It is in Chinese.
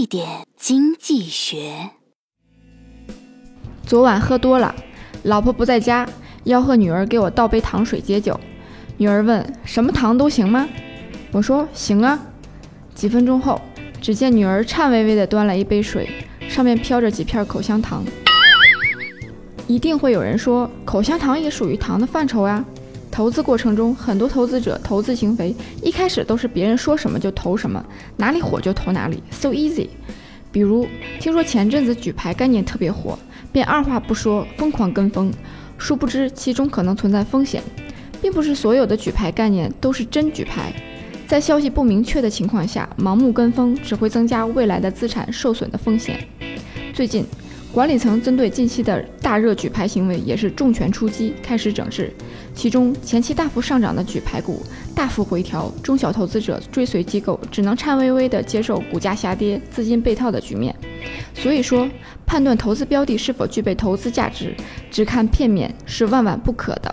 一点经济学。昨晚喝多了，老婆不在家，吆喝女儿给我倒杯糖水解酒。女儿问：“什么糖都行吗？”我说：“行啊。”几分钟后，只见女儿颤巍巍地端来一杯水，上面飘着几片口香糖。一定会有人说，口香糖也属于糖的范畴呀。投资过程中，很多投资者投资行为一开始都是别人说什么就投什么，哪里火就投哪里，so easy。比如，听说前阵子举牌概念特别火，便二话不说疯狂跟风，殊不知其中可能存在风险，并不是所有的举牌概念都是真举牌。在消息不明确的情况下，盲目跟风只会增加未来的资产受损的风险。最近。管理层针对近期的大热举牌行为，也是重拳出击，开始整治。其中前期大幅上涨的举牌股大幅回调，中小投资者追随机构只能颤巍巍地接受股价下跌、资金被套的局面。所以说，判断投资标的是否具备投资价值，只看片面是万万不可的。